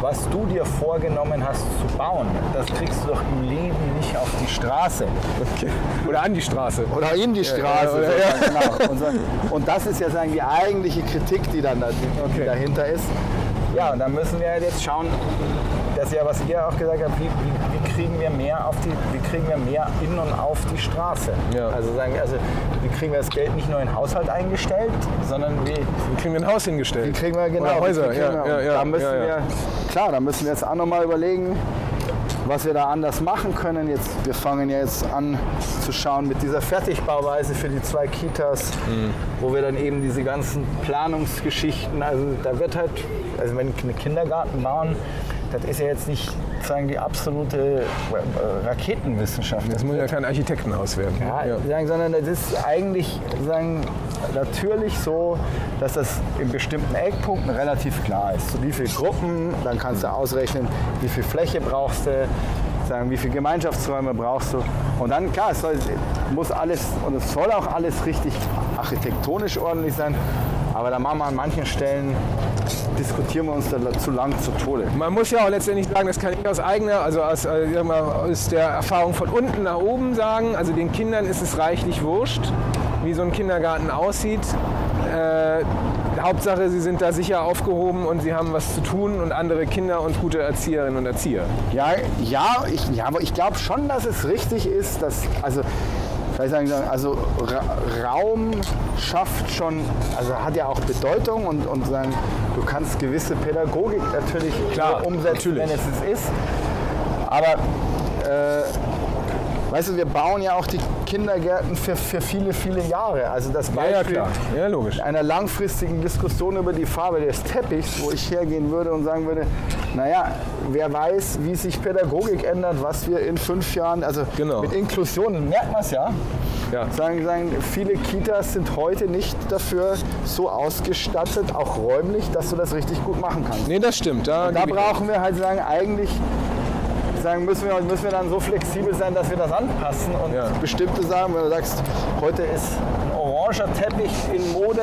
was du dir vorgenommen hast zu bauen, das kriegst du doch im Leben nicht auf die Straße. Oder an die Straße. Oder in die Straße. oder- sozusagen, genau. Und, so, und das ist ja sagen, die eigentliche Kritik, die dann da, die Okay. dahinter ist. Ja, und da müssen wir halt jetzt schauen, das ist ja, was ihr auch gesagt habt, wie, wie kriegen wir mehr auf die, wie kriegen wir mehr in und auf die Straße? Ja. Also sagen, also wie kriegen wir das Geld nicht nur in den Haushalt eingestellt, sondern wie, Wie kriegen wir ein Haus hingestellt? wie kriegen wir genau Oder Häuser, kriegen ja, wir, ja, ja, da müssen wir, klar, da müssen wir jetzt auch nochmal überlegen, was wir da anders machen können. Jetzt, wir fangen ja jetzt an zu schauen mit dieser Fertigbauweise für die zwei Kitas, Mhm. wo wir dann eben diese ganzen Planungsgeschichten, also da wird halt, also wenn wir einen Kindergarten bauen, das ist ja jetzt nicht sagen die absolute äh, Raketenwissenschaft. Das muss ja kein Architektenhaus werden. Ja, Sagen, sondern das ist eigentlich sagen, natürlich so, dass das in bestimmten Eckpunkten relativ klar ist. So wie viele Gruppen, dann kannst du ausrechnen, wie viel Fläche brauchst du, sagen, wie viele Gemeinschaftsräume brauchst du. Und dann, klar, es soll, muss alles und es soll auch alles richtig architektonisch ordentlich sein. Aber da machen wir an manchen Stellen, diskutieren wir uns da zu lang zu Tode. Man muss ja auch letztendlich sagen, das kann ich aus eigener, also aus, äh, aus der Erfahrung von unten nach oben sagen. Also den Kindern ist es reichlich wurscht, wie so ein Kindergarten aussieht. Äh, Hauptsache, sie sind da sicher aufgehoben und sie haben was zu tun und andere Kinder und gute Erzieherinnen und Erzieher. Ja, ja, ich, ja aber ich glaube schon, dass es richtig ist, dass, also, vielleicht sagen also Ra Raum schafft schon, also hat ja auch Bedeutung und, und sagen, du kannst gewisse Pädagogik natürlich Klar, umsetzen, natürlich. wenn es es ist. Aber, äh, weißt du, wir bauen ja auch die Kindergärten für, für viele, viele Jahre. Also das Ja, ja, Beispiel, klar. Ja, logisch. einer langfristigen Diskussion über die Farbe des Teppichs, wo ich hergehen würde und sagen würde, naja, wer weiß, wie sich Pädagogik ändert, was wir in fünf Jahren, also Genau. mit Inklusion, merkt man es ja, Ja. sagen, sagen, viele Kitas sind heute nicht dafür so ausgestattet, auch räumlich, dass du das richtig gut machen kannst. Nee, das stimmt. Da, Da brauchen wir halt sagen, eigentlich sagen, müssen, wir, müssen wir dann so flexibel sein, dass wir das anpassen und Ja. bestimmte Sachen, wenn du sagst, heute ist ein oranger Teppich in Mode,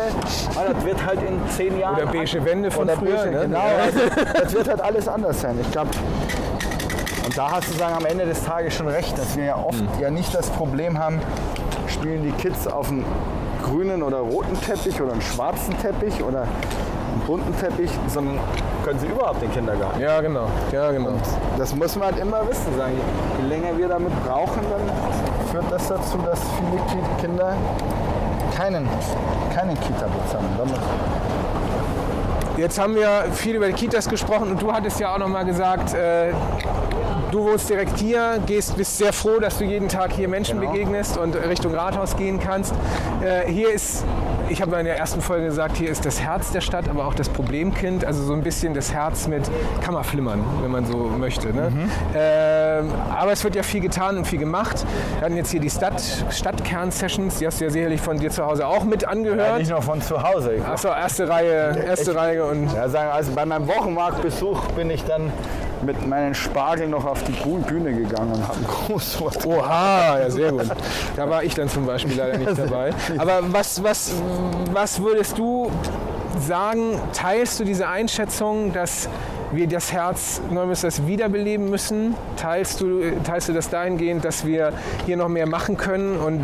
ah, das wird halt in zehn Jahren... Oder beige Wände von Oder früher, beige, ne? Genau, also, das wird halt alles anders sein. Ich glaube, und da hast du sagen, am Ende des Tages schon recht, dass wir ja oft Mhm. ja nicht das Problem haben, spielen die Kids auf einem grünen oder roten Teppich oder einen schwarzen Teppich oder bunten Teppich, sondern können sie überhaupt den Kindergarten. Ja, genau. Ja, genau. Das muss man halt immer wissen. Sagen. Je länger wir damit brauchen, dann führt das dazu, dass viele Ki- Kinder keinen, keinen Kita-Platz haben. Damit- Jetzt haben wir viel über die Kitas gesprochen und du hattest ja auch noch mal gesagt, äh, du wohnst direkt hier, gehst, bist sehr froh, dass du jeden Tag hier Menschen Genau. begegnest und Richtung Rathaus gehen kannst. Äh, hier ist, ich habe in der ersten Folge gesagt, hier ist das Herz der Stadt, aber auch das Problemkind, also so ein bisschen das Herz mit Kammerflimmern, wenn man so möchte. Ne? Ähm, aber es wird ja viel getan und viel gemacht. Wir hatten jetzt hier die Stadt, Stadtkern-Sessions, die hast du ja sicherlich von dir zu Hause auch mit angehört. Nicht nur von zu Hause. Ich Achso, erste Reihe, erste Reihe und Ja, sagen, also bei meinem Wochenmarktbesuch bin ich dann mit meinen Spargeln noch auf die Bühne gegangen und habe Großwort. Oha, ja sehr gut. Da war ich dann zum Beispiel leider nicht dabei. Aber was, was, was würdest du sagen, teilst du diese Einschätzung, dass wir das Herz Neumünsters wiederbeleben müssen? Teilst du, teilst du das dahingehend, dass wir hier noch mehr machen können und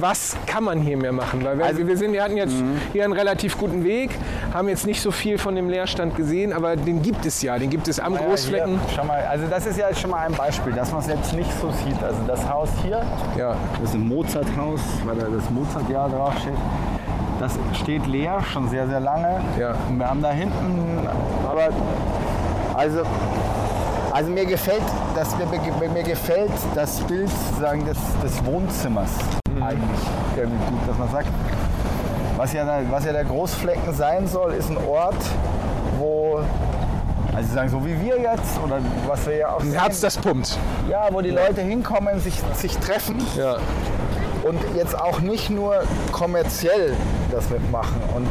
was kann man hier mehr machen? Weil wir, wir, sind, wir hatten jetzt hier einen relativ guten Weg, haben jetzt nicht so viel von dem Leerstand gesehen, aber den gibt es ja, den gibt es am Großflecken. Ja, hier, schau mal, also das ist ja jetzt schon mal ein Beispiel, dass man es jetzt nicht so sieht. Also das Haus hier, Ja, das ist ein Mozart-Haus, weil da das Mozart-Jahr draufsteht. Das steht leer, schon sehr, sehr lange. Ja. Und wir haben da hinten, aber also, also mir gefällt das, mir, mir, mir gefällt das Bild sagen, des, des Wohnzimmers eigentlich irgendwie gut, dass man sagt, was ja, der- was ja der Großflecken sein soll, ist ein Ort, wo Also sie sagen so wie wir jetzt oder was wir ja auch Ein sehen, Herz, das pumpt. ja, wo die Leute hinkommen, sich, sich treffen Ja. und jetzt auch nicht nur kommerziell das mitmachen. Und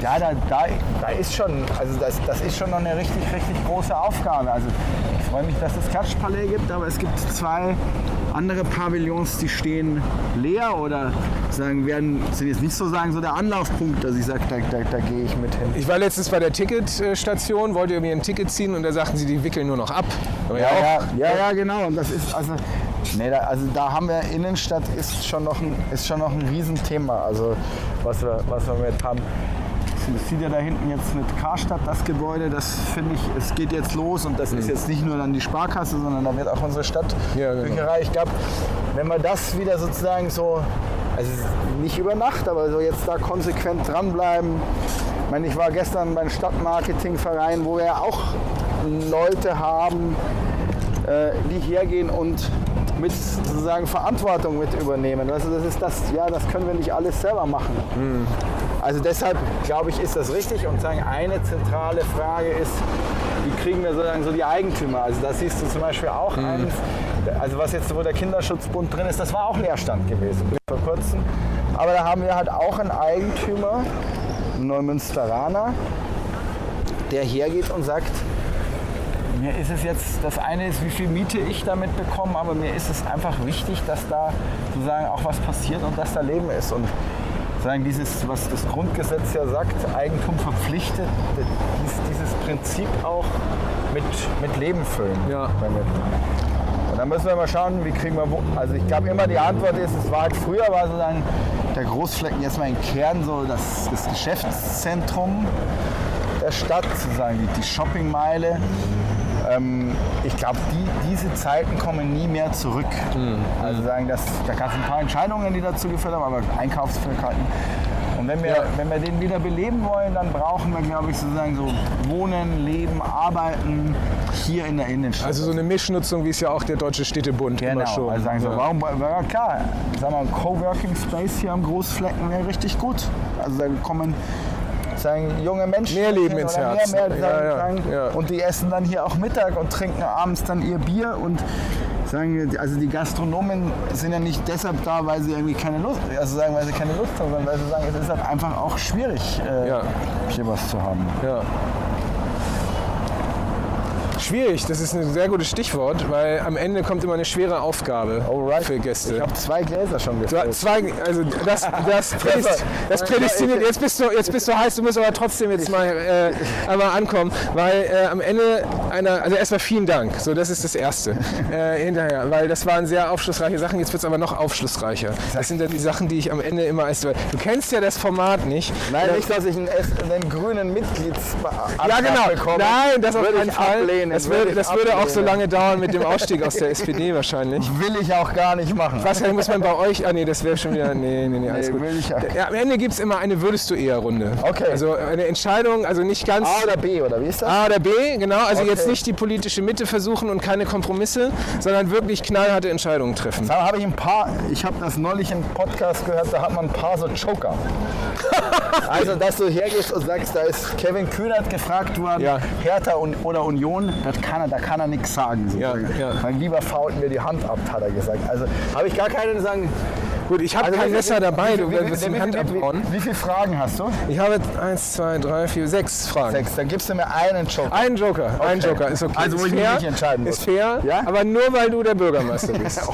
ja, da, da, da ist schon, also das, das ist schon noch eine richtig, richtig große Aufgabe. Also ich freue mich, dass es Klatschpalais gibt, aber es gibt zwei andere Pavillons, die stehen leer oder sagen, werden, sind jetzt nicht so sagen, so der Anlaufpunkt, dass ich sage, da, da, da gehe ich mit hin. Ich war letztens bei der Ticketstation, wollte mir ein Ticket ziehen und da sagten sie, die wickeln nur noch ab. Ja, ja, ja, ja, genau. Und das ist also, nee, da, also da haben wir Innenstadt ist schon noch ein, ist schon noch ein Riesenthema. Also was wir, was wir mit haben. Das sieht ja da hinten jetzt mit Karstadt das Gebäude, das finde ich, es geht jetzt los und das ist jetzt nicht nur dann die Sparkasse, sondern da wird auch unsere Ja, genau. Ich glaube, wenn wir das wieder sozusagen so, also nicht über Nacht, aber so jetzt da konsequent dranbleiben. Ich meine, ich war gestern beim Stadtmarketingverein, wo wir ja auch Leute haben, äh, die hergehen und mit sozusagen Verantwortung mit übernehmen. Also das ist das, ja, das können wir nicht alles selber machen. Also deshalb glaube ich, ist das richtig und sagen, eine zentrale Frage ist, wie kriegen wir sozusagen so die Eigentümer? Also da siehst du zum Beispiel auch eins, also was jetzt, wo der Kinderschutzbund drin ist, das war auch Leerstand gewesen bis vor kurzem. Aber da haben wir halt auch einen Eigentümer, einen Neumünsteraner, der hergeht und sagt, mir ist es jetzt, das eine ist, wie viel Miete ich damit bekomme, aber mir ist es einfach wichtig, dass da sozusagen auch was passiert und dass da Leben ist. Und sagen dieses, was das Grundgesetz ja sagt, Eigentum verpflichtet, dies, dieses Prinzip auch mit, mit Leben füllen. Ja. Und dann müssen wir mal schauen, wie kriegen wir, wo- also ich glaube immer die Antwort ist, es war halt früher war sozusagen der Großflecken jetzt mal im Kern so das, das Geschäftszentrum der Stadt, sozusagen die, die Shoppingmeile. Ähm, ich glaube, die, diese Zeiten kommen nie mehr zurück. Also sagen, das, da gab es ein paar Entscheidungen, die dazu geführt haben, aber Einkaufsverkehrten. Und wenn wir, Ja. wenn wir den wieder beleben wollen, dann brauchen wir, glaube ich, sozusagen so Wohnen, Leben, Arbeiten hier in der Innenstadt. Also so eine Mischnutzung, wie es ja auch der Deutsche Städtebund immer Genau, schon. also sagen so, ja. warum, ja klar, sagen wir, ein Coworking Space hier am Großflecken wäre richtig gut. Also da kommen sagen, junge Menschen Mehr Leben ins Herz. Mehr, mehr, Ja, sagen, ja. Und die essen dann hier auch Mittag und trinken abends dann ihr Bier und sagen, also die Gastronomen sind ja nicht deshalb da, weil sie irgendwie keine Lust, also sagen, weil sie keine Lust haben, sondern weil sie sagen, es ist halt einfach auch schwierig, äh, hier was zu haben. Schwierig, das ist ein sehr gutes Stichwort, weil am Ende kommt immer eine schwere Aufgabe Alright. für Ich Gäste. habe zwei Gläser schon gefüllt. zwei, also das, das, prädest, das prädestiniert. Jetzt bist du, jetzt bist du heiß. Du musst aber trotzdem jetzt mal äh, einmal ankommen, weil äh, am Ende einer, also erstmal vielen Dank. So, das ist das Erste. Äh, hinterher, weil das waren sehr aufschlussreiche Sachen. Jetzt wird es aber noch aufschlussreicher. Das sind dann die Sachen, die ich am Ende immer als du kennst ja das Format nicht. Nein, Äh, nicht, dass ich einen, einen grünen Mitgliedsantrag Ja, genau. bekomme. Nein, das auf keinen ich Fall. ablehnen, das würde das würde auch so lange dauern mit dem Ausstieg aus der SPD wahrscheinlich. Will ich auch gar nicht machen. Was muss man bei euch? Ah nee, das wäre schon wieder. Nee, nee, nee, alles Nee, gut. will ich. Ja, am Ende gibt es immer eine Würdest du eher Runde. Okay. Also eine Entscheidung, also nicht ganz. A oder B, oder wie ist das? A oder B, genau. Also Okay. jetzt nicht die politische Mitte versuchen und keine Kompromisse, sondern wirklich knallharte Entscheidungen treffen. Da habe ich ein paar, ich habe das neulich im Podcast gehört, da hat man ein paar so Joker. also, dass du hergehst und sagst, da ist Kevin Kühnert gefragt worden, Ja. Hertha und, oder Union, das kann er, da kann er nichts sagen. sozusagen. Ja, ja. Mein lieber fault mir die Hand ab, hat er gesagt. Also habe ich gar keine sagen. Gut, ich habe Also kein Messer dabei, du wie- die Hand wie- abhauen. Wie, wie viele Fragen hast du? Ich habe eins, zwei, drei, vier, sechs Fragen. Sechs. Dann gibst du mir einen Joker. Ein Joker, Okay. Joker, ist okay. Also, wo ich mich nicht entscheiden muss. Ist fair, Ja? aber nur weil du der Bürgermeister bist.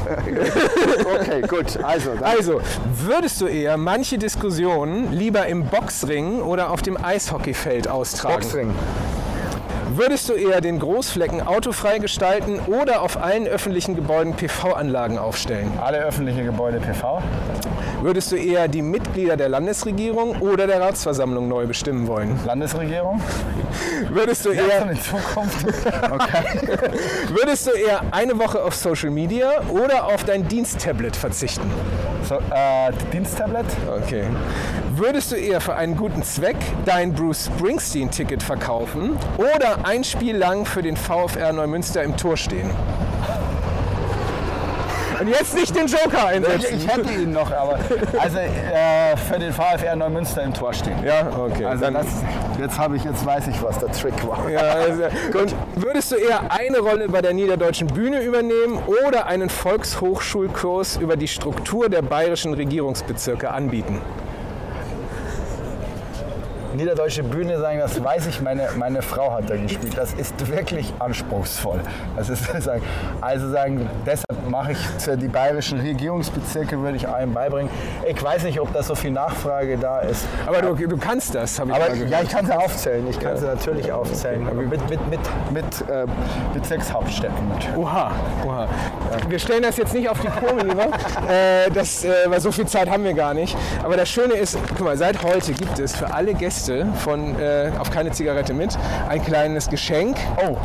Okay, gut. Also, dann Also, würdest du eher manche Diskussionen lieber im Boxring oder auf dem Eishockeyfeld austragen? Boxring. Würdest du eher den Großflecken autofrei gestalten oder auf allen öffentlichen Gebäuden PV-Anlagen aufstellen? Alle öffentlichen Gebäude PV. Würdest du eher die Mitglieder der Landesregierung oder der Ratsversammlung neu bestimmen wollen? Landesregierung. Würdest du eher, in Zukunft. Okay. würdest du eher eine Woche auf Social Media oder auf dein Diensttablet verzichten? So, äh, Diensttablet. Okay. Würdest du eher für einen guten Zweck dein Bruce Springsteen-Ticket verkaufen oder ein Spiel lang für den VfR Neumünster im Tor stehen? Und jetzt nicht den Joker einsetzen. Ich, ich hätte ihn noch, aber also äh, für den VfR Neumünster im Tor stehen. Ja, okay. Also Dann- das, jetzt habe ich, jetzt weiß ich, was der Trick war. Ja, also, und würdest du eher eine Rolle bei der Niederdeutschen Bühne übernehmen oder einen Volkshochschulkurs über die Struktur der bayerischen Regierungsbezirke anbieten? Niederdeutsche Bühne sagen, das weiß ich, meine, meine Frau hat da gespielt. Das ist wirklich anspruchsvoll. Das ist, sagen, also sagen, deshalb mache ich die bayerischen Regierungsbezirke, würde ich einem beibringen. Ich weiß nicht, ob da so viel Nachfrage da ist. Aber du, du kannst das, habe ich Aber ja, ich kann sie aufzählen. Ich kann sie natürlich aufzählen. Mit, mit, mit, mit äh, Bezirkshauptstädten natürlich. Oha, oha. Wir stellen das jetzt nicht auf die Probe, lieber. Äh, das, äh, weil so viel Zeit haben wir gar nicht. Aber das Schöne ist, guck mal, seit heute gibt es für alle Gäste von äh, auf keine Zigarette mit ein kleines Geschenk. Oh,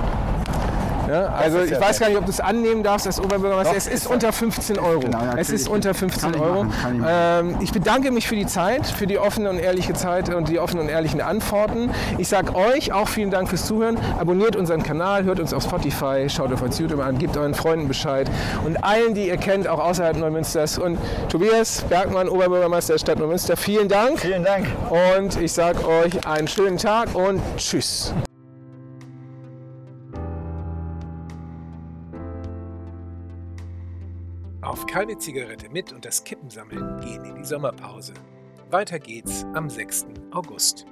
Ja, also ich ja weiß gar nicht, ob du es annehmen darfst als Oberbürgermeister. Doch, es ist ist unter 15 Euro. Genau, es ist unter kann 15 ich Euro. ich machen. Ähm, ich bedanke mich für die Zeit, für die offene und ehrliche Zeit und die offenen und ehrlichen Antworten. Ich sage euch auch vielen Dank fürs Zuhören. Abonniert unseren Kanal, hört uns auf Spotify, schaut auf uns YouTube an, gebt euren Freunden Bescheid und allen, die ihr kennt, auch außerhalb Neumünsters. Und Tobias Bergmann, Oberbürgermeister der Stadt Neumünster, vielen Dank. vielen Dank. Und ich sage euch einen schönen Tag und tschüss. Keine Zigarette mit und das Kippen sammeln gehen in die Sommerpause. Weiter geht's am 6. August.